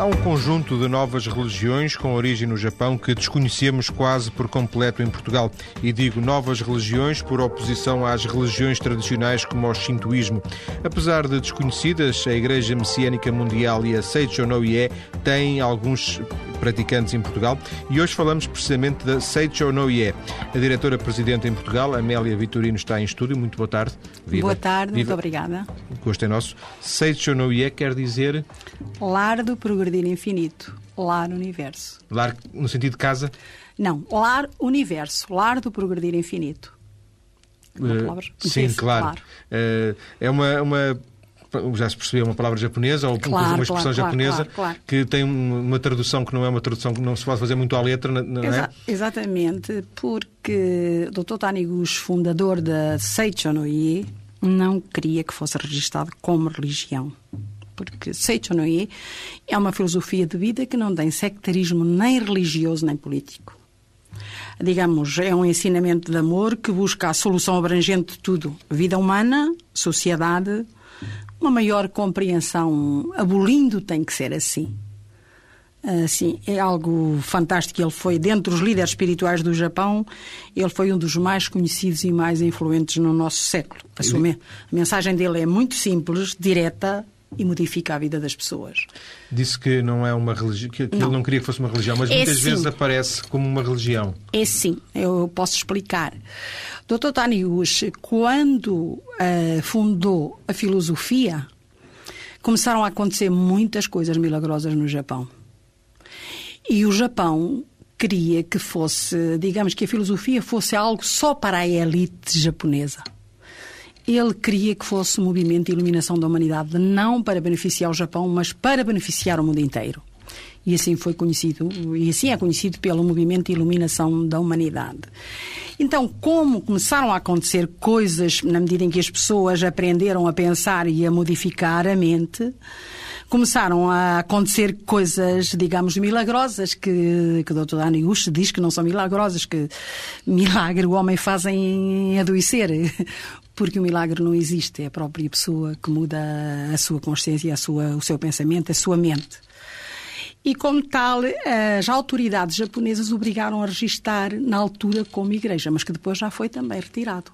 Há um conjunto de novas religiões com origem no Japão que desconhecemos quase por completo em Portugal. E digo novas religiões por oposição às religiões tradicionais como o shintoísmo. Apesar de desconhecidas, a Igreja Messiânica Mundial e a Seicho no Ie têm alguns praticantes em Portugal e hoje falamos precisamente da Seicho no Ie. A diretora-presidente em Portugal, Amélia Vitorino, está em estúdio. Muito boa tarde. Viva. Boa tarde, Viva. muito obrigada. Gosto é nosso. Seicho no Ie quer dizer... Lar do progredir infinito. Lar universo. Lar no sentido de casa? Não, lar universo. Lar do progredir infinito. Uh, sim, claro. claro. Uh, é uma, uma já se percebeu uma palavra japonesa ou claro, uma expressão claro, japonesa claro, que tem uma tradução que não é uma tradução que não se pode fazer muito à letra, não é? Exa exatamente, porque o Dr. Taniguchi, fundador da Seicho no Ie, não queria que fosse registado como religião. Porque Seicho no Ie é uma filosofia de vida que não tem sectarismo nem religioso nem político digamos, é um ensinamento de amor que busca a solução abrangente de tudo: vida humana, sociedade, uma maior compreensão, abolindo tem que ser assim. Assim, é algo fantástico. Ele foi, dentre os líderes espirituais do Japão, ele foi um dos mais conhecidos e mais influentes no nosso século. A, sua, a mensagem dele é muito simples, direta e modifica a vida das pessoas. Disse que não é uma religião, que, que ele não queria que fosse uma religião, mas é muitas sim. vezes aparece como uma religião. É sim, eu posso explicar. Dr. Taniguchi, quando uh, fundou a filosofia, começaram a acontecer muitas coisas milagrosas no Japão. E o Japão queria que fosse, digamos que a filosofia fosse algo só para a elite japonesa. Ele queria que fosse um movimento de iluminação da humanidade, não para beneficiar o Japão, mas para beneficiar o mundo inteiro e assim foi conhecido, e assim é conhecido pelo movimento de iluminação da humanidade. Então, como começaram a acontecer coisas na medida em que as pessoas aprenderam a pensar e a modificar a mente, começaram a acontecer coisas, digamos, milagrosas, que, que o Dr. Dani Gush diz que não são milagrosas, que milagre o homem faz em adoecer. Porque o milagre não existe, é a própria pessoa que muda a sua consciência, a sua, o seu pensamento, a sua mente. E, como tal, as autoridades japonesas obrigaram a registar na altura como igreja, mas que depois já foi também retirado.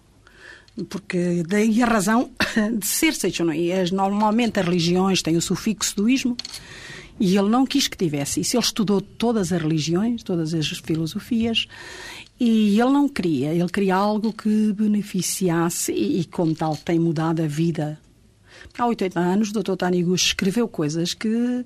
Porque daí a razão de ser Seichono. Normalmente as religiões têm o sufixo do ismo e ele não quis que tivesse isso. Ele estudou todas as religiões, todas as filosofias e ele não queria. Ele queria algo que beneficiasse e, como tal, tem mudado a vida. Há 80 anos, o Dr. Taniguchi escreveu coisas que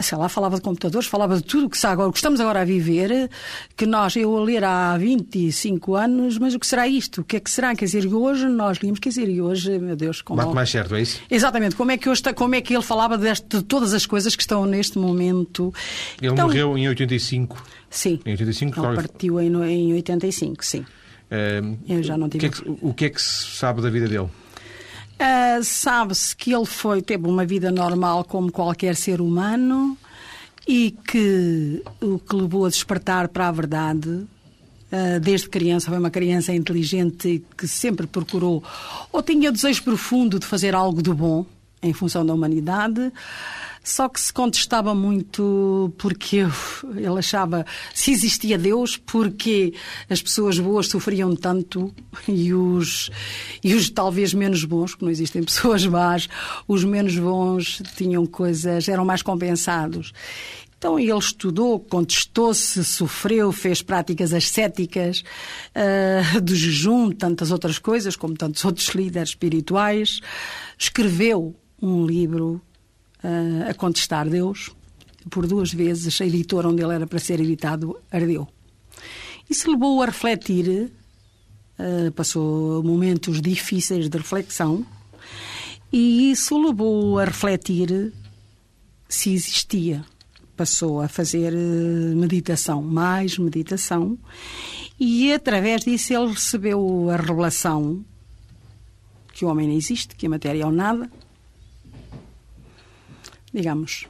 sei lá, falava de computadores, falava de tudo o que, agora, que estamos agora a viver, que nós, eu a ler há 25 anos, mas o que será isto? O que é que será? Quer dizer, hoje nós líamos, quer dizer, e hoje, meu Deus, como... Bate mais certo, é isso? Exatamente, como é que, hoje, como é que ele falava deste, de todas as coisas que estão neste momento. Ele então, morreu em 85. Sim. Em 85, ele partiu em, em 85, sim. Uh, eu já não tive... O que, é que, o que é que se sabe da vida dele? Uh, Sabe-se que ele foi, teve uma vida normal como qualquer ser humano e que o que levou a despertar para a verdade uh, desde criança, foi uma criança inteligente que sempre procurou ou tinha desejo profundo de fazer algo de bom em função da humanidade só que se contestava muito porque ele achava se existia Deus, porque as pessoas boas sofriam tanto e os, e os talvez menos bons, que não existem pessoas más, os menos bons tinham coisas, eram mais compensados. Então ele estudou, contestou-se, sofreu, fez práticas ascéticas, uh, jejum, tantas outras coisas, como tantos outros líderes espirituais. Escreveu um livro uh, a contestar Deus. Por duas vezes a editora onde ele era para ser editado ardeu. Isso levou a refletir, uh, passou momentos difíceis de reflexão, e isso levou a refletir se existia. Passou a fazer eh, meditação, mais meditação, e através disso ele recebeu a revelação que o homem não existe, que a matéria é o nada, digamos,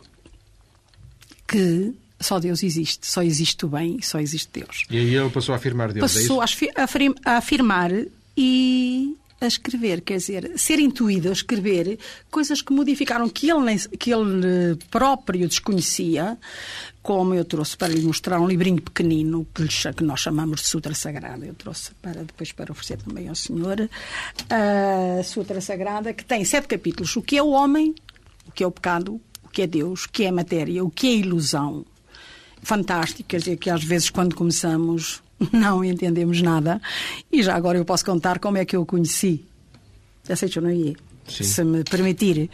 que só Deus existe, só existe o bem, só existe Deus. E aí ele passou a afirmar Deus, é passou é a afirmar e a escrever, quer dizer, ser intuído a escrever coisas que modificaram, que ele, que ele próprio desconhecia, como eu trouxe para lhe mostrar um livrinho pequenino que, nós chamamos de Sutra Sagrada. Eu trouxe para depois para oferecer também ao senhor a Sutra Sagrada, que tem sete capítulos. O que é o homem, o que é o pecado, que é Deus, o que é matéria, o que é ilusão. Fantástico, quer dizer que às vezes quando começamos não entendemos nada. E já agora eu posso contar como é que eu o conheci. Aceito ou não ia? Se me permitir.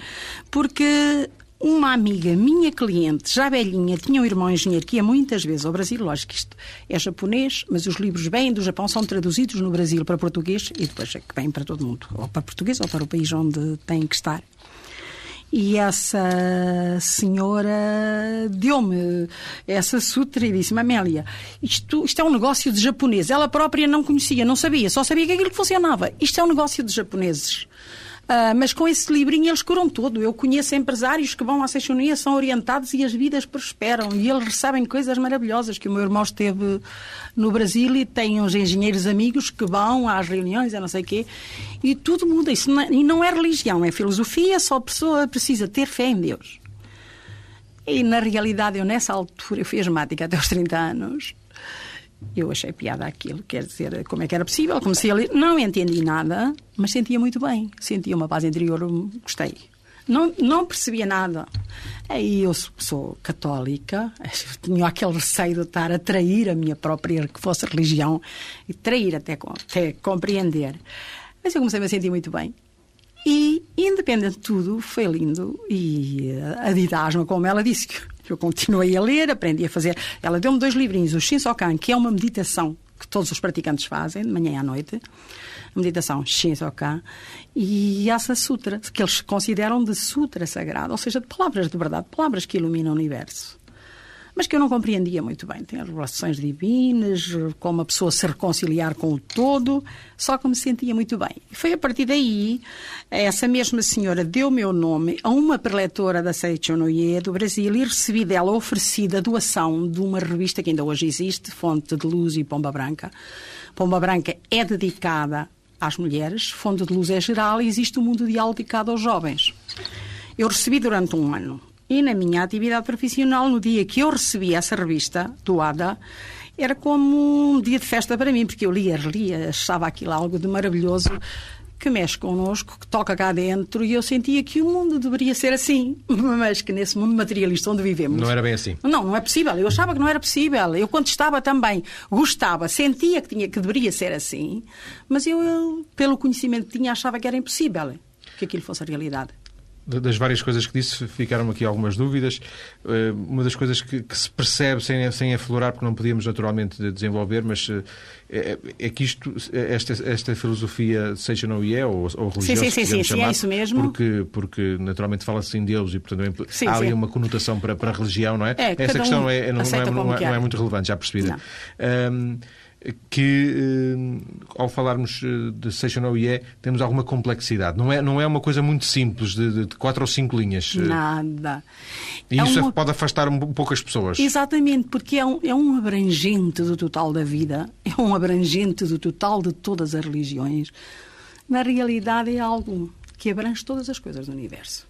Porque uma amiga minha cliente, já velhinha, tinha um irmão engenheiro que ia muitas vezes ao Brasil. Lógico que isto é japonês, mas os livros vêm do Japão, são traduzidos no Brasil para português e depois é que vêm para todo o mundo, ou para português ou para o país onde têm que estar. E essa senhora deu-me essa sutra e disse-me, Amélia, isto, isto é um negócio de japonês. Ela própria não conhecia, não sabia, só sabia que aquilo que funcionava. Isto é um negócio de japoneses. Uh, mas com esse livrinho eles curam tudo. Eu conheço empresários que vão à Seixonia, são orientados e as vidas prosperam. E eles recebem coisas maravilhosas. Que o meu irmão esteve no Brasil e tem uns engenheiros amigos que vão às reuniões, a não sei o quê. E tudo muda. Isso não é, e não é religião, é filosofia. Só a pessoa precisa ter fé em Deus. E na realidade, eu nessa altura, eu fui asmática até aos 30 anos. Eu achei piada aquilo, quer dizer, como é que era possível? Comecei a ler, não entendi nada, mas sentia muito bem, sentia uma paz interior, gostei. Não, não percebia nada. Aí eu sou católica, tinha aquele receio de estar a trair a minha própria, que fosse religião, e trair até, até compreender. Mas eu comecei -me a sentir muito bem. E, independente de tudo, foi lindo. E a Didasma, como ela disse, eu continuei a ler, aprendi a fazer. Ela deu-me dois livrinhos, o Shinsokan, que é uma meditação que todos os praticantes fazem, de manhã à noite, a meditação Shinsokan, e Asa Sutra, que eles consideram de sutra sagrado, ou seja, de palavras de verdade, palavras que iluminam o universo mas que eu não compreendia muito bem. Tem as relações divinas, como a pessoa se reconciliar com o todo, só que me sentia muito bem. E foi a partir daí, essa mesma senhora deu meu nome a uma preletora da Seichonoye do Brasil e recebi dela oferecida a doação de uma revista que ainda hoje existe, Fonte de Luz e Pomba Branca. Pomba Branca é dedicada às mulheres, Fonte de Luz é geral e existe um mundo ideal dedicado aos jovens. Eu recebi durante um ano e na minha atividade profissional, no dia que eu recebi essa revista doada, era como um dia de festa para mim, porque eu lia, lia, achava aquilo algo de maravilhoso que mexe connosco, que toca cá dentro, e eu sentia que o mundo deveria ser assim, mas que nesse mundo materialista onde vivemos. Não era bem assim. Não, não é possível. Eu achava que não era possível. Eu, quando estava também, gostava, sentia que, tinha, que deveria ser assim, mas eu, eu pelo conhecimento que tinha, achava que era impossível que aquilo fosse a realidade das várias coisas que disse, ficaram aqui algumas dúvidas. Eh, uma das coisas que, que se percebe sem, sem aflorar, porque não podíamos naturalmente desenvolver, mas é, é que isto, esta, esta filosofia, seja não é, ou, ou religiosa, sim, sim, sim, sim, chamar, é isso mesmo. Porque, porque naturalmente fala-se em Deus e, portanto, sim, há ali uma conotação para, para a religião, não é? é Essa questão um é, não, não, é, não, é, não é muito relevante, já percebida que, eh, ao falarmos eh, de Seixas OIE, temos alguma complexidade. Não é, não é uma coisa muito simples, de, de quatro ou cinco linhas. Eh. Nada. E é isso uma... pode afastar um pouco as pessoas. Exatamente, porque é um, é um abrangente do total da vida, é um abrangente do total de todas as religiões. Na realidade, é algo que abrange todas as coisas do universo.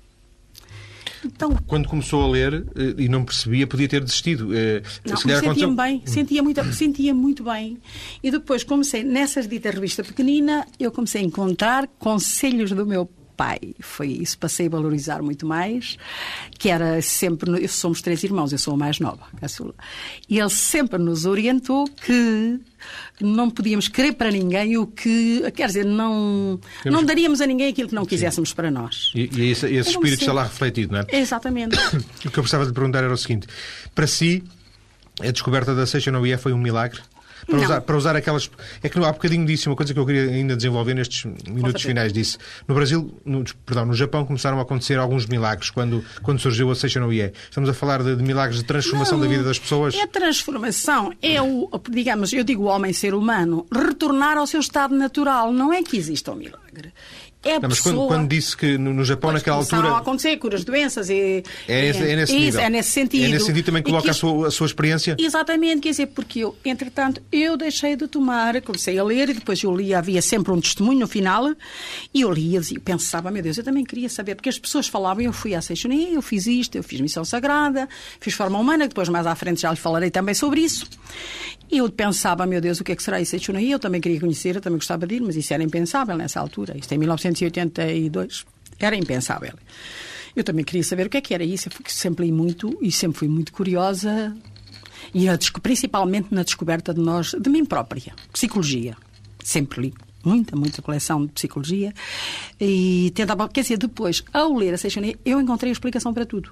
Então, Quando começou a ler eh, e não percebia, podia ter desistido. Eh, não, sentia-me aconteceu... bem, sentia muito, sentia muito bem. E depois comecei, nessas dita revista pequenina, eu comecei a encontrar conselhos do meu pai. Foi isso, passei a valorizar muito mais, que era sempre, somos três irmãos, eu sou a mais nova, caçula. E ele sempre nos orientou que não podíamos querer para ninguém o que, quer dizer, não, Temos... não daríamos a ninguém aquilo que não quiséssemos Sim. para nós. E, e esse, esse espírito está lá refletido, não é? Exatamente. o que eu gostava de perguntar era o seguinte: para si, a descoberta da Seixas Noia foi um milagre? Para usar, para usar aquelas. É que há bocadinho disse uma coisa que eu queria ainda desenvolver nestes minutos finais. Disse: no Brasil, no, perdão, no Japão começaram a acontecer alguns milagres quando, quando surgiu a Seisha no IE. Estamos a falar de, de milagres de transformação Não, da vida das pessoas. É transformação, é o, digamos, eu digo o homem ser humano, retornar ao seu estado natural. Não é que exista um milagre é não, mas pessoa... quando, quando, disse que no, no Japão, pois, naquela altura. a acontecer curas de doenças e. É, esse, é nesse isso, é nesse sentido. É nesse sentido também coloca que... a, sua, a sua experiência. Exatamente, quer dizer, porque eu, entretanto, eu deixei de tomar, comecei a ler e depois eu lia, havia sempre um testemunho no final e eu lia e pensava, meu Deus, eu também queria saber, porque as pessoas falavam, eu fui à Seixonia, eu fiz isto, eu fiz missão sagrada, fiz forma humana, depois mais à frente já lhe falarei também sobre isso. E eu pensava, meu Deus, o que é que será isso Seixonia? Eu também queria conhecer, eu também gostava de ir, mas isso era impensável nessa altura. Isto é em 1982. Era impensável. Eu também queria saber o que é que era isso. Eu sempre li muito e sempre fui muito curiosa. E principalmente na descoberta de nós, de mim própria. Psicologia. Sempre li muita, muita coleção de psicologia. E tentava, quer dizer, depois, ao ler a Seixonia, eu encontrei a explicação para tudo.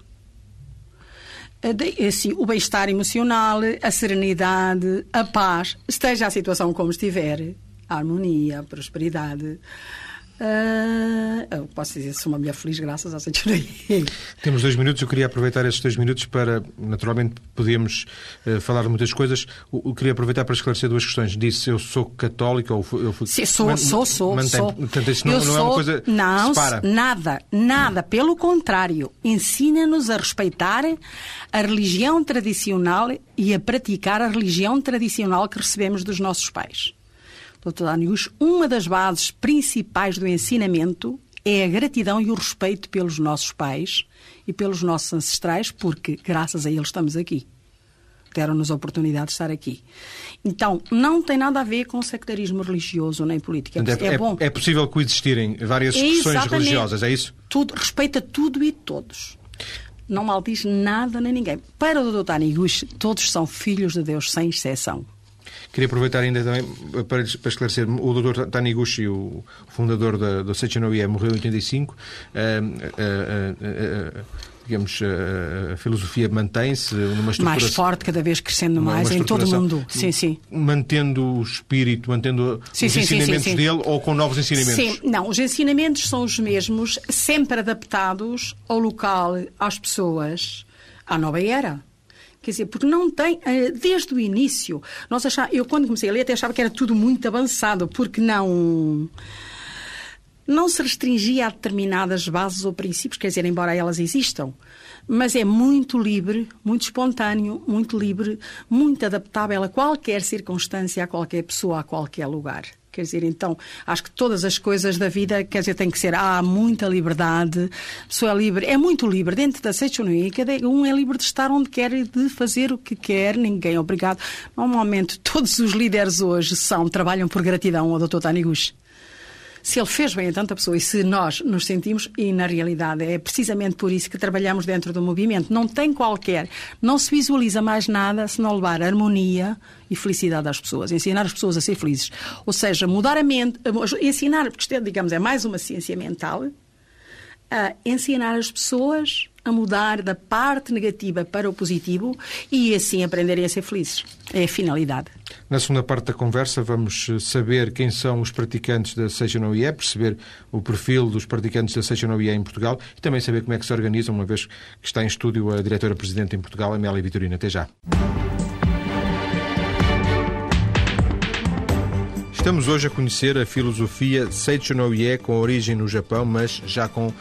Assim, o bem-estar emocional, a serenidade, a paz, esteja a situação como estiver, a harmonia, a prosperidade. Uh, eu posso dizer sou uma mulher feliz graças à Senhoria. Temos dois minutos, eu queria aproveitar esses dois minutos para, naturalmente, podíamos uh, falar de muitas coisas. Eu, queria aproveitar para esclarecer duas questões. Disse eu sou católica ou eu fui... Sim, sou, man, sou, sou, mantém, sou. Portanto, isso não, eu não sou, é uma coisa não, separa. nada, nada. Pelo contrário, ensina-nos a respeitar a religião tradicional e a praticar a religião tradicional que recebemos dos nossos pais. Dr. Danius, uma das bases principais do ensinamento é a gratidão e o respeito pelos nossos pais e pelos nossos ancestrais, porque graças a eles estamos aqui. Deram-nos a oportunidade de estar aqui. Então, não tem nada a ver com sectarismo religioso nem política. É, é, bom. é possível coexistirem várias expressões religiosas, é isso? Tudo, respeita tudo e todos. Não maldiz nada nem ninguém. Para o Dr. Taniguchi, todos são filhos de Deus, sem exceção. Queria aproveitar ainda também para, para esclarecer, o Dr. Taniguchi, o fundador da, da Seichonoye, morreu em 85. Uh, uh, uh, digamos, a, filosofia mantém-se numa estrutura... Mais forte, cada vez crescendo mais em todo o mundo. Sim, sim. Mantendo o espírito, mantendo sim, os sim, ensinamentos sim, dele ou com novos ensinamentos? Sim, não, os ensinamentos são os mesmos, sempre adaptados ao local, às pessoas, à nova era. Quer dizer, porque não tem, eh, desde o início, nós achava, eu quando comecei a ler até achava que era tudo muito avançado, porque não não se restringia a determinadas bases ou princípios, quer dizer, embora elas existam, mas é muito livre, muito espontâneo, muito livre, muito adaptável a qualquer circunstância, a qualquer pessoa, a qualquer lugar. Quer dizer, então, acho que todas as coisas da vida, quer dizer, tem que ser, há muita liberdade, a pessoa é livre, é muito livre. Dentro da Seichonia, cada um é livre de estar onde quer e de fazer o que quer, ninguém é obrigado. Normalmente, todos os líderes hoje são, trabalham por gratidão ao Dr. Taniguchi se ele fez bem a tanta pessoa e se nós nos sentimos, e na realidade é precisamente por isso que trabalhamos dentro do movimento. Não tem qualquer, não se visualiza mais nada se não levar harmonia e felicidade às pessoas, ensinar as pessoas a ser felizes. Ou seja, mudar a mente, ensinar, porque isto é, digamos, é mais uma ciência mental, a ensinar as pessoas a mudar da parte negativa para o positivo e assim aprenderem a ser felizes. É a finalidade. Na segunda parte da conversa vamos eh, saber quem são os praticantes da Seixo OIE, perceber o perfil dos praticantes da Seixo OIE em Portugal e também saber como é que se organizam, uma vez que está em estúdio a diretora-presidente em Portugal, Amélia Vitorina. Até já. Estamos hoje a conhecer a filosofia Seicho no com origem no Japão, mas já com uh,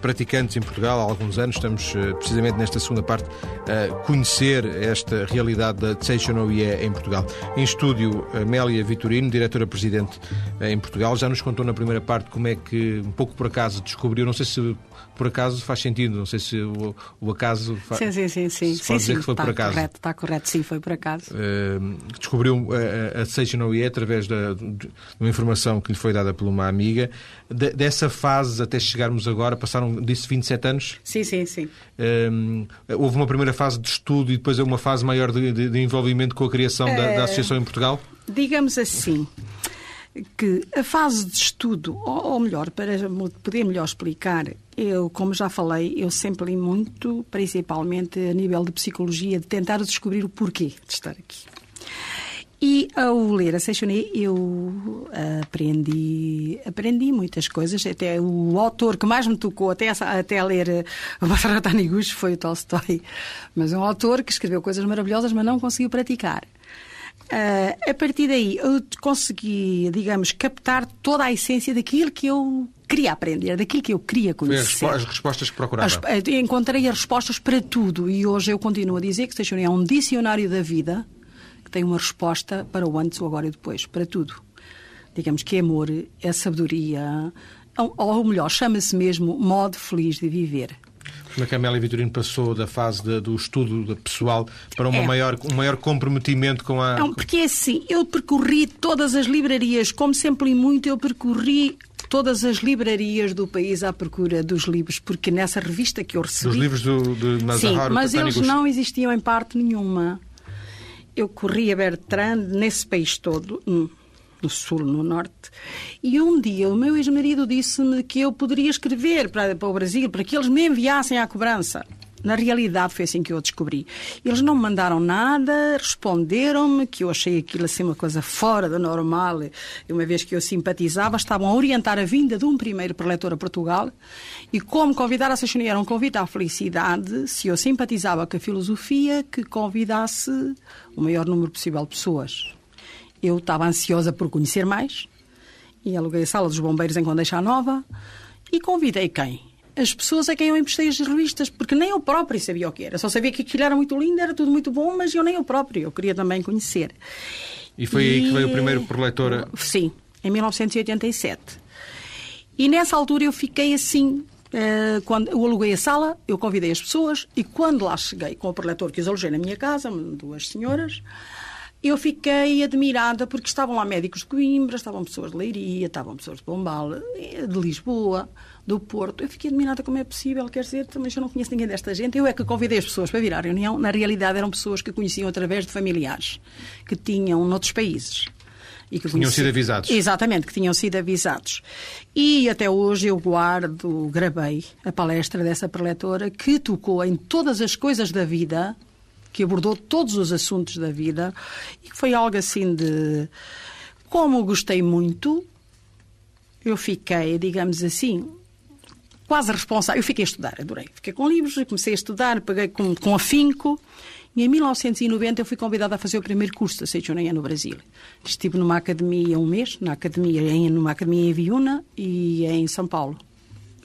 praticantes em Portugal há alguns anos. Estamos uh, precisamente nesta segunda parte a conhecer esta realidade da Seicho no em Portugal. Em estúdio, Amélia Vitorino, diretora-presidente uh, em Portugal, já nos contou na primeira parte como é que, um pouco por acaso, descobriu, não sei se por acaso faz sentido. Não sei se o, o acaso. Faz, sim, sim, sim. sim. Se pode sim, dizer que foi está por acaso. Correto, está correto, sim, foi por acaso. Uh, descobriu a, a Seijo no IE através da, de uma informação que lhe foi dada por uma amiga. De, dessa fase até chegarmos agora, passaram, disse, 27 anos? Sim, sim, sim. Uh, houve uma primeira fase de estudo e depois uma fase maior de, de, de envolvimento com a criação uh, da, da eh, associação em Portugal? Digamos assim que a fase de estudo, ou melhor, para poder melhor explicar, eu, como já falei, eu sempre li muito, principalmente a nível de psicologia, de tentar descobrir o porquê de estar aqui. E ao ler a Seixonet, eu aprendi, aprendi muitas coisas. Até o autor que mais me tocou, até, até ler o Bharat Taniguchi, foi o Tolstói. Mas é um autor que escreveu coisas maravilhosas, mas não conseguiu praticar. Uh, a partir daí, eu consegui, digamos, captar toda a essência daquilo que eu queria aprender, daquilo que eu queria conhecer. Foi as, respostas que procurava. As, eh, encontrei as respostas para tudo e hoje eu continuo a dizer que Seixonia é um dicionário da vida que tem uma resposta para o antes, o agora e depois, para tudo. Digamos que é amor, é sabedoria, ou melhor, chama-se mesmo modo feliz de viver. Como é que a Amélia Vitorino passou da fase de, do estudo pessoal para uma é. maior, um maior comprometimento com a. Não, porque é assim, eu percorri todas as livrarias, como sempre e muito, eu percorri todas as livrarias do país à procura dos livros, porque nessa revista que eu recebi. Dos livros do, de Mazahar, Sim, mas eles não existiam em parte nenhuma. Eu corria Bertrand nesse país todo, no sul, no norte. E um dia o meu ex-marido disse-me que eu poderia escrever para, para o Brasil, para que eles me enviassem à cobrança. Na realidade foi assim que eu descobri. Eles não me mandaram nada, responderam-me que eu achei aquilo assim uma coisa fora do normal. Uma vez que eu simpatizava, estavam a orientar a vinda de um primeiro preletor a Portugal. E como convidar a Seixonia era um convite à felicidade, se eu simpatizava com a filosofia, que convidasse o maior número possível de pessoas. Eu estava ansiosa por conhecer mais e aluguei a sala dos bombeiros em Condeixa Nova e convidei quem? As pessoas a quem eu emprestei as revistas, porque nem eu próprio sabia o que era. Só sabia que aquilo era muito lindo, era tudo muito bom, mas eu nem eu próprio. Eu queria também conhecer. E foi e... aí que veio o primeiro por leitora? Sim, em 1987. E nessa altura eu fiquei assim, Uh, quando eu aluguei a sala, eu convidei as pessoas e quando lá cheguei com o preletor que os alugei na minha casa, duas senhoras, eu fiquei admirada porque estavam lá médicos de Coimbra, estavam pessoas de Leiria, estavam pessoas de Pombal, de Lisboa, do Porto. Eu fiquei admirada como é possível, quer dizer, também eu não conheço ninguém desta gente. Eu é que convidei as pessoas para vir à reunião. Na realidade, eram pessoas que conheciam através de familiares que tinham noutros países. E que tinham sido avisados. Exatamente, que tinham sido avisados. E até hoje eu guardo, gravei a palestra dessa preletora que tocou em todas as coisas da vida que abordou todos os assuntos da vida e que foi algo assim de. Como gostei muito, eu fiquei, digamos assim, quase responsável. Eu fiquei a estudar, adorei. Fiquei com livros, comecei a estudar, paguei com, com afinco. E em 1990 eu fui convidada a fazer o primeiro curso da Seichoneia no Brasil. Estive numa academia um mês, na academia, em, numa academia em Viúna e em São Paulo.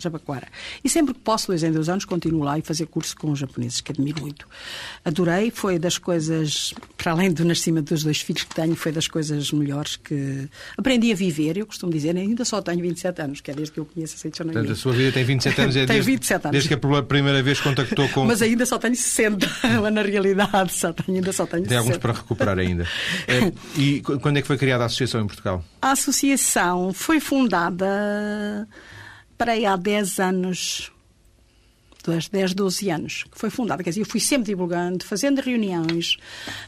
Jabaquara. E sempre que posso, dois em dois anos, continuo lá e fazer curso com os japoneses, que admiro muito. Adorei, foi das coisas, para além do nascimento dos dois filhos que tenho, foi das coisas melhores que aprendi a viver. Eu costumo dizer, ainda só tenho 27 anos, que é desde que eu conheço a Seichonaria. Portanto, a sua vida tem 27 anos, é tem desde, 27 anos. desde que a primeira vez contactou com... Mas ainda só tenho 60, na realidade, só tenho, ainda só tenho Tem 60. alguns para recuperar ainda. É, e quando é que foi criada a associação em Portugal? A associação foi fundada aí há 10 anos, 10, 12 anos, que foi fundada. Quer dizer, eu fui sempre divulgando, fazendo reuniões,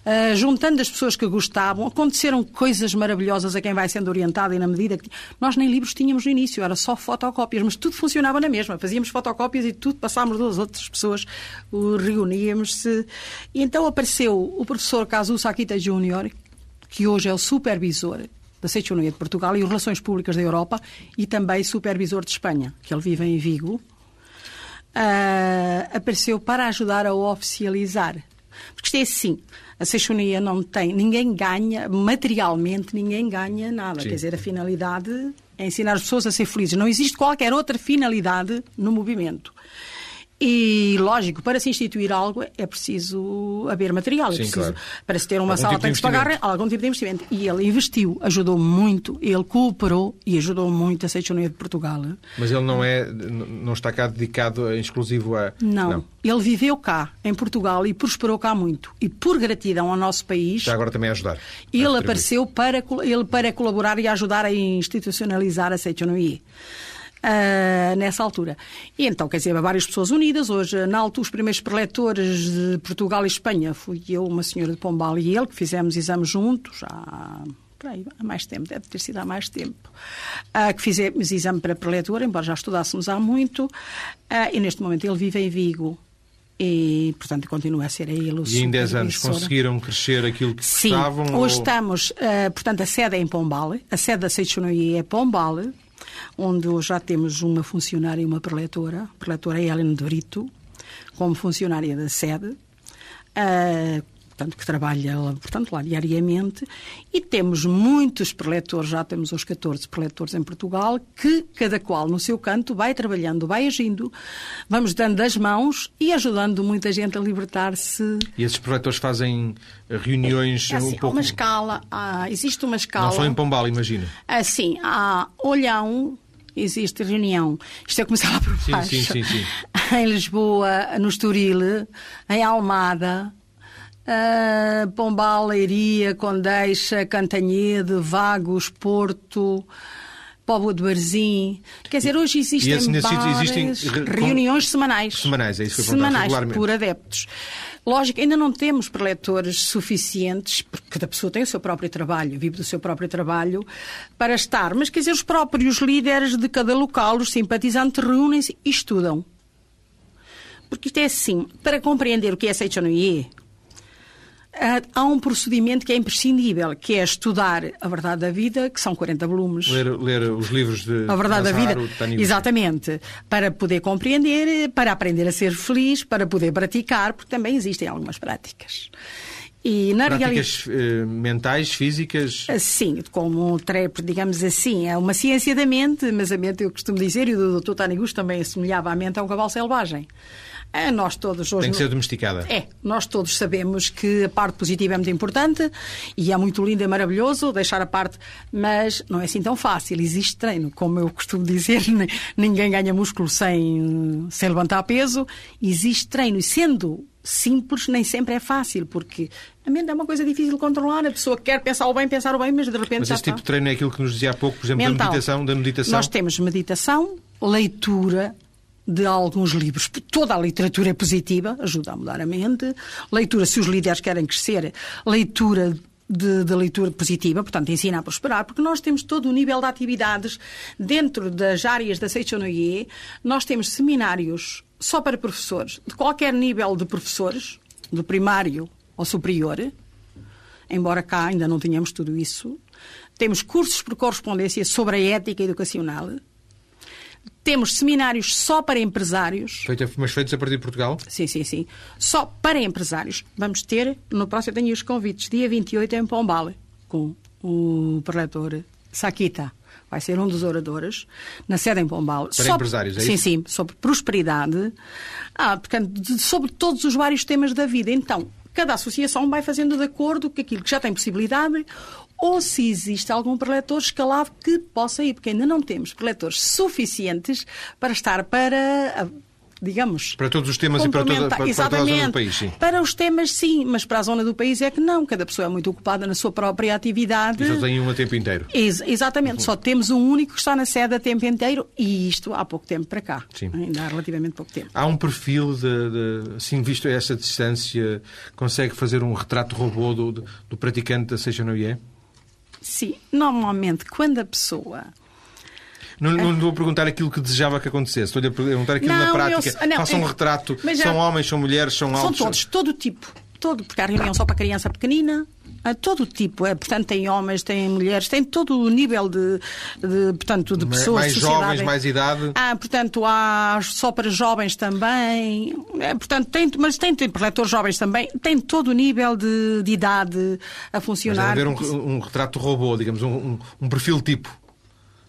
uh, juntando as pessoas que gostavam. Aconteceram coisas maravilhosas a quem vai sendo orientado e na medida que. Nós nem livros tínhamos no início, era só fotocópias, mas tudo funcionava na mesma. Fazíamos fotocópias e tudo passámos duas outras pessoas, reuníamos-se. E então apareceu o professor Kazu Sakita Júnior, que hoje é o supervisor da Seitonia de Portugal e Relações Públicas da Europa e também supervisor de Espanha, que ele vive em Vigo, uh, apareceu para ajudar a oficializar. Porque isto é assim, a Seixonia não tem, ninguém ganha, materialmente ninguém ganha nada. Sim. Quer dizer, a finalidade é ensinar as pessoas a ser felizes. Não existe qualquer outra finalidade no movimento. E, lógico, para se instituir algo é preciso haver material. É Sim, preciso, claro. Para se ter uma algum sala tipo tem que se pagar algum tipo de investimento. E ele investiu, ajudou muito, ele cooperou e ajudou muito a Seixoneia de Portugal. Mas ele não é, não está cá dedicado exclusivo a... Não. não. Ele viveu cá, em Portugal, e prosperou cá muito. E por gratidão ao nosso país... Já agora também a ajudar. Ele apareceu para, ele para colaborar e ajudar a institucionalizar a Seixoneia uh, nessa altura. E então, quer dizer, várias pessoas unidas. Hoje, na altura, os primeiros preletores de Portugal e Espanha fui eu, uma senhora de Pombal e ele, que fizemos exames juntos há aí, há mais tempo, deve ter sido há mais tempo, uh, que fizemos exame para preletor, embora já estudássemos há muito, uh, e neste momento ele vive em Vigo. E, portanto, continua a ser a ele o E em 10 anos conseguiram crescer aquilo que Sim. estavam? Hoje ou... estamos, uh, portanto, a sede é em Pombal, a sede da Seixonoia é Pombal, onde já temos uma funcionária e uma preletora, a preletora Helena de Brito, como funcionária da sede, uh, portanto, que trabalha portanto, lá diariamente, e temos muitos preletores, já temos os 14 preletores em Portugal, que cada qual no seu canto vai trabalhando, vai agindo, vamos dando as mãos e ajudando muita gente a libertar-se. E esses preletores fazem reuniões é, assim, um pouco... uma escala, há, existe uma escala... Não só em Pombal, imagina. Assim, há Olhão, existe reunião. Isto é começar lá por baixo. Sim, sim, sim, sim. Em Lisboa, no Estoril, em Almada, uh, Pombal, Leiria, Condeixa, Cantanhede, Vagos, Porto... Póvoa de Barzim. Quer dizer, hoje existem várias existem reuniões semanais. Semanais, é isso que eu Semanais, por adeptos. Lógico, ainda não temos preletores suficientes, porque cada pessoa tem o seu próprio trabalho, vive do seu próprio trabalho, para estar. Mas, quer dizer, os próprios líderes de cada local, os simpatizantes, reúnem-se e estudam. Porque isto é assim, para compreender o que é Seichonoye, há um procedimento que é imprescindível, que é estudar a verdade da vida, que são 40 volumes. Ler, ler os livros de A verdade da vida. Exatamente. Para poder compreender, para aprender a ser feliz, para poder praticar, porque também existem algumas práticas. E na Práticas realidade, mentais, físicas? Sim, como digamos assim, é uma ciência da mente, mas a mente, eu costumo dizer, e o Dr. Tani Gusto também assemelhava a mente a um cavalo selvagem. É, nós todos hoje. Tem que ser domesticada. É, nós todos sabemos que a parte positiva é muito importante e é muito lindo e maravilhoso deixar a parte, mas não é assim tão fácil. Existe treino, como eu costumo dizer, ninguém ganha músculo sem, sem levantar peso. Existe treino e sendo simples nem sempre é fácil, porque a mente é uma coisa difícil de controlar. A pessoa quer pensar o bem, pensar o bem, mas de repente. Mas esse tipo de treino é aquilo que nos dizia há pouco, por exemplo, Mental. da meditação, da meditação. Nós temos meditação, leitura, de alguns livros. Toda a literatura é positiva, ajuda a mudar a mente. Leitura, se os líderes querem crescer, leitura de, de, leitura positiva, portanto, ensina a prosperar, porque nós temos todo o nível de atividades dentro das áreas da Seichonoye. Nós temos seminários só para professores, de qualquer nível de professores, do primário ao superior, embora cá ainda não tenhamos tudo isso. Temos cursos por correspondência sobre a ética educacional. Temos seminários só para empresários. Feito, mas feitos a partir de Portugal? Sim, sim, sim. Só para empresários. Vamos ter, no próximo, tenho os convites, dia 28 em Pombal, com o preletor Saquita. Vai ser um dos oradores, na sede em Pombal. Para sobre, empresários, é isso? Sim, sim, sobre prosperidade. Ah, portanto, sobre todos os vários temas da vida. Então, cada associação vai fazendo de acordo com aquilo que já tem possibilidade ou se existe algum preletor escalado que possa ir, porque ainda não temos preletores suficientes para estar para digamos. Para todos os temas e para toda, para, para toda a zona do país, sim. Para os temas, sim, mas para a zona do país é que não. Cada pessoa é muito ocupada na sua própria atividade. E só tem um a tempo inteiro. Ex exatamente. Uhum. Só temos um único que está na sede a tempo inteiro e isto há pouco tempo para cá. Sim. Ainda há relativamente pouco tempo. Há um perfil, de, de, assim, visto a essa distância, consegue fazer um retrato robô do, do, praticante da Seja Noie? Sim, normalmente quando a pessoa. Não, não vou perguntar aquilo que desejava que acontecesse, estou-lhe a perguntar aquilo não, na prática. Eu, não, Faça um retrato. Já, são homens, são mulheres, são altos. São todos, todo tipo. Todo, porque há reunião só para criança pequenina, todo tipo, é, portanto, tem homens, tem mulheres, tem todo o nível de, de portanto, de pessoas. Mais jovens, mais idade. Ah, portanto, há só para jovens também. É, portanto, tem, mas tem, tem jovens também, tem todo o nível de, de idade a funcionar. Mas deve haver um, um retrato robô, digamos, um, um perfil tipo.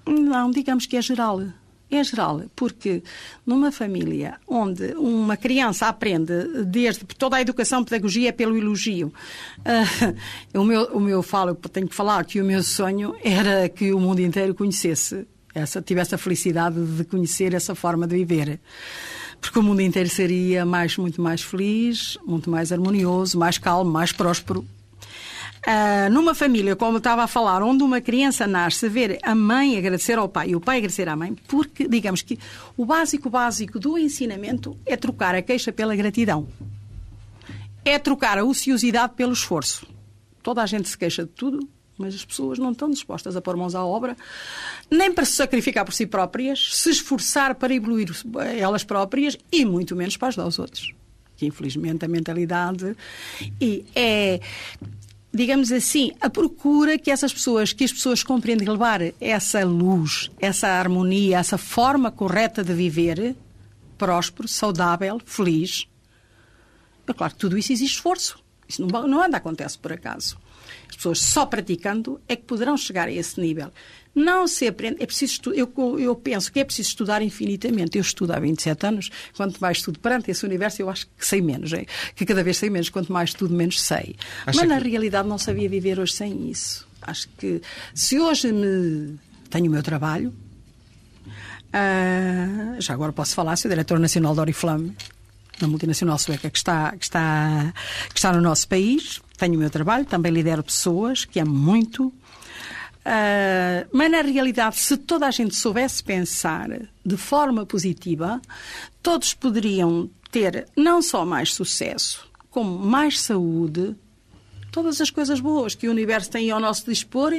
Não, digamos que é geral é geral, porque numa família onde uma criança aprende desde toda a educação, pedagogia é pelo elogio. Uh, o, meu, o meu falo, tenho que falar que o meu sonho era que o mundo inteiro conhecesse, essa, tivesse a felicidade de conhecer essa forma de viver. Porque o mundo inteiro seria mais, muito mais feliz, muito mais harmonioso, mais calmo, mais próspero Uh, numa família, como estava a falar, onde uma criança nasce, ver a mãe agradecer ao pai e o pai agradecer à mãe, porque, digamos que o básico básico do ensinamento é trocar a queixa pela gratidão. É trocar a ociosidade pelo esforço. Toda a gente se queixa de tudo, mas as pessoas não estão dispostas a pôr mãos à obra, nem para se sacrificar por si próprias, se esforçar para evoluir elas próprias e muito menos para ajudar os outros. Que infelizmente a mentalidade e é digamos assim, a procura que essas pessoas, que as pessoas compreendem levar essa luz, essa harmonia, essa forma correta de viver, próspero, saudável, feliz. É claro que tudo isso exige esforço. Isso não, não anda, acontece por acaso. As pessoas só praticando é que poderão chegar a esse nível. Não se aprende, é preciso eu, eu penso que é preciso estudar infinitamente. Eu estudo há 27 anos, quanto mais estudo perante esse universo, eu acho que sei menos, é? que cada vez sei menos, quanto mais estudo, menos sei. Acha Mas na que... realidade não sabia viver hoje sem isso. Acho que se hoje me tenho o meu trabalho, uh, já agora posso falar, sou diretor nacional da Oriflame, uma multinacional sueca que está, que, está, que está no nosso país. Tenho o meu trabalho, também lidero pessoas, que é muito. Uh, mas na realidade, se toda a gente soubesse pensar de forma positiva, todos poderiam ter não só mais sucesso, como mais saúde, todas as coisas boas que o universo tem ao nosso dispor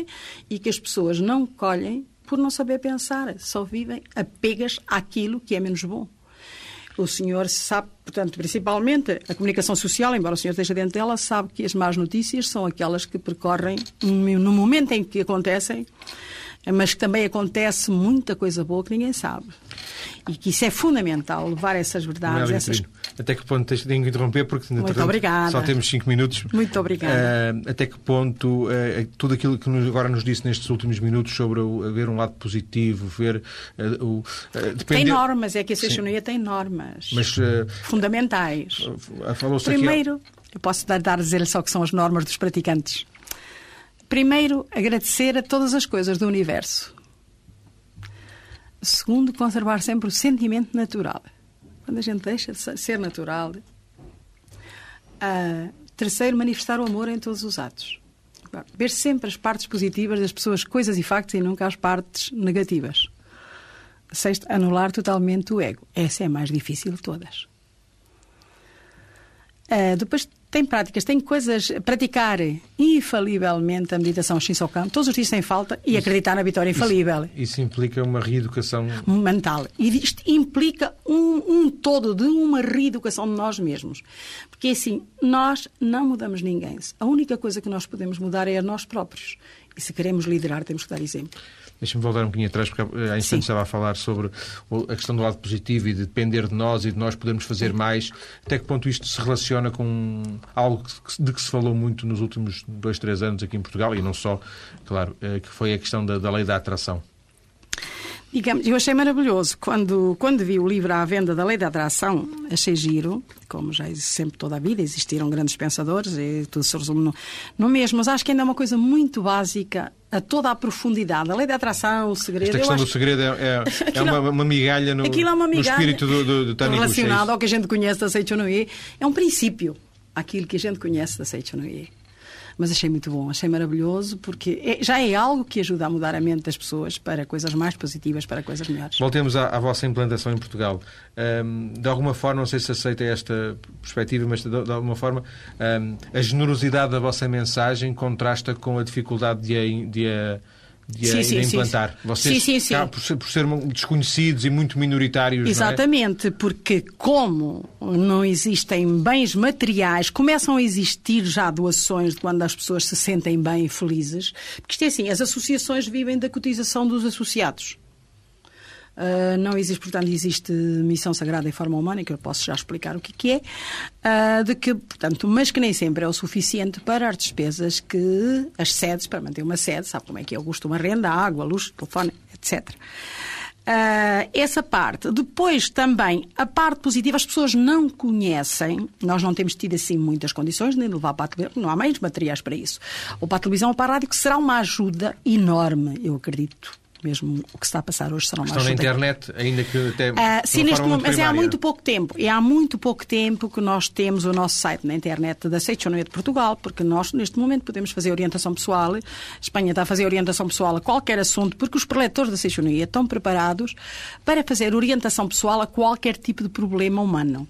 e que as pessoas não colhem por não saber pensar, só vivem apegas àquilo que é menos bom. O senhor sabe, portanto, principalmente a comunicação social, embora o senhor esteja dentro dela, sabe que as más notícias são aquelas que percorrem no momento em que acontecem mas que também acontece muita coisa boa que ninguém sabe. E que isso é fundamental, levar essas verdades. Essas... Até que ponto tens de interromper, porque obrigada. só temos cinco minutos. Muito obrigada. Uh, até que ponto uh, tudo aquilo que nos, agora nos disse nestes últimos minutos sobre o, ver um lado positivo, ver uh, o. Depender... Tem normas, é que a Seixonia tem normas Mas, fundamentais. Primeiro, aqui... eu posso dar, dar dizer-lhe só que são as normas dos praticantes. Primeiro, agradecer a todas as coisas do universo. Segundo, conservar sempre o sentimento natural. Quando a gente deixa de ser natural. Uh, terceiro, manifestar o amor em todos os atos. Ver sempre as partes positivas das pessoas, coisas e factos e nunca as partes negativas. Sexto, anular totalmente o ego. Essa é a mais difícil de todas. Uh, depois tem práticas, tem coisas. Praticar infalivelmente a meditação Shinsokan, todos os dias sem falta, e isso, acreditar na vitória infalível. Isso, isso, implica uma reeducação. Mental. E isto implica um, um todo de uma reeducação de nós mesmos. Porque assim, nós não mudamos ninguém. A única coisa que nós podemos mudar é a nós próprios. E se queremos liderar, temos que dar exemplo. Deixa-me voltar um bocadinho atrás, porque há instantes estava a falar sobre a questão do lado positivo e de depender de nós e de nós podermos fazer mais. Até que ponto isto se relaciona com algo de que se falou muito nos últimos dois, três anos aqui em Portugal, e não só, claro, eh, que foi a questão da, da lei da atração? Eu achei maravilhoso quando, quando vi o livro à venda da Lei da Atração, achei giro, como já sempre toda a vida existiram grandes pensadores e tudo se resume no, no mesmo, mas acho que ainda é uma coisa muito básica a toda a profundidade. A lei da atração, o segredo. Esta questão acho... do segredo é, é, é uma, uma, migalha no, é uma migalha no espírito do, do, do Relacionado ao que a gente conhece da Seichonoye. É um princípio, aquilo que a gente conhece da Seichonoye mas achei muito bom, achei maravilhoso, porque é, já é algo que ajuda a mudar a mente das pessoas para coisas mais positivas, para coisas melhores. Voltemos à, à vossa implantação em Portugal. Um, de alguma forma, não sei se aceita esta perspectiva, mas de, de alguma forma, um, a generosidade da vossa mensagem contrasta com a dificuldade de a, de a de, sim, sim, de implantar. Sim, Vocês, sim, sim, por, ser, por ser desconhecidos e muito minoritários. É? Exatamente, é? porque como não existem bens materiais, começam a existir já doações de quando as pessoas se sentem bem e felizes. Porque isto é assim, as associações vivem da cotização dos associados. Uh, não existe, portanto, existe missão sagrada em forma humana, que eu posso já explicar o que, que é, uh, de que, portanto, mas que nem sempre é o suficiente para as despesas que as sedes, para manter uma sede, sabe como é que é o custo uma renda, água, luz, telefone, etc. Uh, ah, essa parte. Depois também, a parte positiva, as pessoas não conhecem, nós não temos tido assim muitas condições, nem de levar para a televisão, não há meios materiais para isso. Ou para a televisão ou para a rádio, que será uma ajuda enorme, eu acredito mesmo o que está a passar hoje será uma Estão na internet, ainda que até. Uh, sim, neste momento, mas é há muito pouco tempo. É há muito pouco tempo que nós temos o nosso site na internet da Seichonoia de Portugal, porque nós, neste momento, podemos fazer orientação pessoal. A Espanha está a fazer orientação pessoal a qualquer assunto, porque os preletores da Seichonoia estão preparados para fazer orientação pessoal a qualquer tipo de problema humano.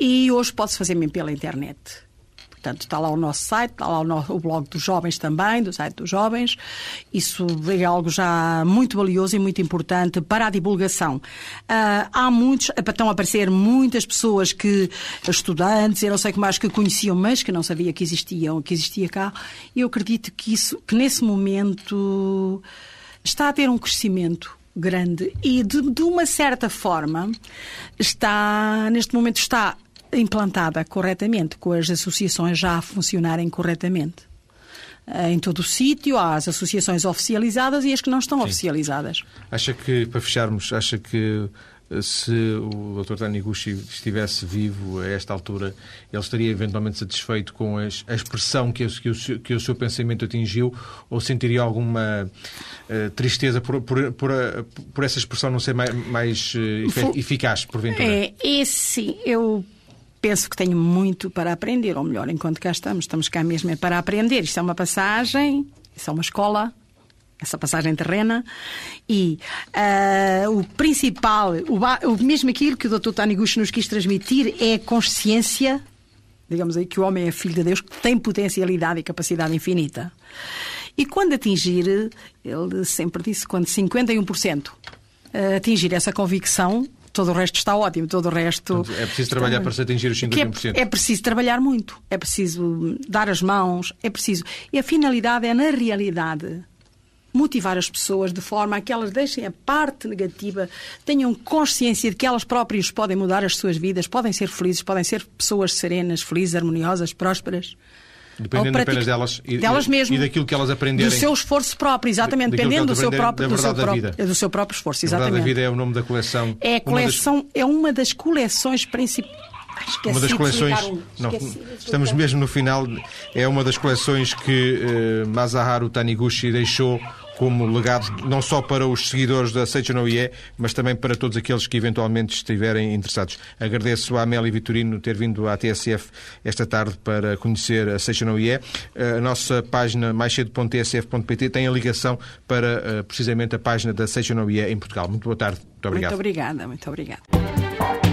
E hoje pode-se fazer mesmo pela internet. Portanto, está lá o nosso site, está lá o, nosso, o blog dos jovens também, do site dos jovens. Isso é algo já muito valioso e muito importante para a divulgação. Uh, há muitos, estão a aparecer muitas pessoas que, estudantes, eu não sei que mais, que conheciam, mas que não sabiam que existiam, que existia cá. Eu acredito que isso, que nesse momento está a ter um crescimento grande e de, de uma certa forma está neste momento está implantada corretamente, com as associações já a funcionarem corretamente. Eh, em todo o sítio, há as associações oficializadas e as que não estão Sim. oficializadas. Acha que, para fecharmos, acha que eh, se o Dr. Taniguchi estivesse vivo a esta altura, ele estaria eventualmente satisfeito com a expressão que, que, o, que o seu pensamento atingiu ou sentiria alguma uh, tristeza por, por, por, por, essa expressão não ser mais, mais uh, eficaz, porventura? É, é sim. Eu penso que tenho muito para aprender, ou melhor, enquanto cá estamos, estamos cá mesmo é para aprender. Isto é uma passagem, isso é uma escola, essa passagem terrena, e uh, o principal, o, o, mesmo aquilo que o Dr. Tony Gush nos quis transmitir é a consciência, digamos aí, que o homem é filho de Deus, que tem potencialidade e capacidade infinita. E quando atingir, ele sempre disse, quando 51% ah, atingir essa convicção, todo o resto está ótimo, todo o resto. Portanto, é preciso trabalhar para se atingir os 51%. É, é preciso trabalhar muito, é preciso dar as mãos, é preciso. E a finalidade é, na realidade, motivar as pessoas de forma a que elas deixem a parte negativa, tenham consciência de que elas próprias podem mudar as suas vidas, podem ser felizes, podem ser pessoas serenas, felizes, harmoniosas, prósperas. Dependendo apenas delas e, delas mesmo, e daquilo que elas aprenderem. Do seu esforço próprio, exatamente. dependendo do seu próprio, do seu próprio, do seu próprio esforço, exatamente. A Verdade da Vida é o nome da coleção. É coleção, uma das... é uma das coleções principais. uma das coleções. Um. Não, estamos mesmo no final. É uma das coleções que uh, Masaharu Taniguchi deixou como legado não só para os seguidores da Ie, mas também para todos aqueles que eventualmente estiverem interessados. Agradeço à Amélia Vitorino ter vindo à TSF esta tarde para conhecer a no Ie. A nossa página maiscedo.tsf.pt tem a ligação para eh, precisamente a página da Ie em Portugal. Muito boa tarde. Muito obrigado. Muito obrigada, muito obrigada.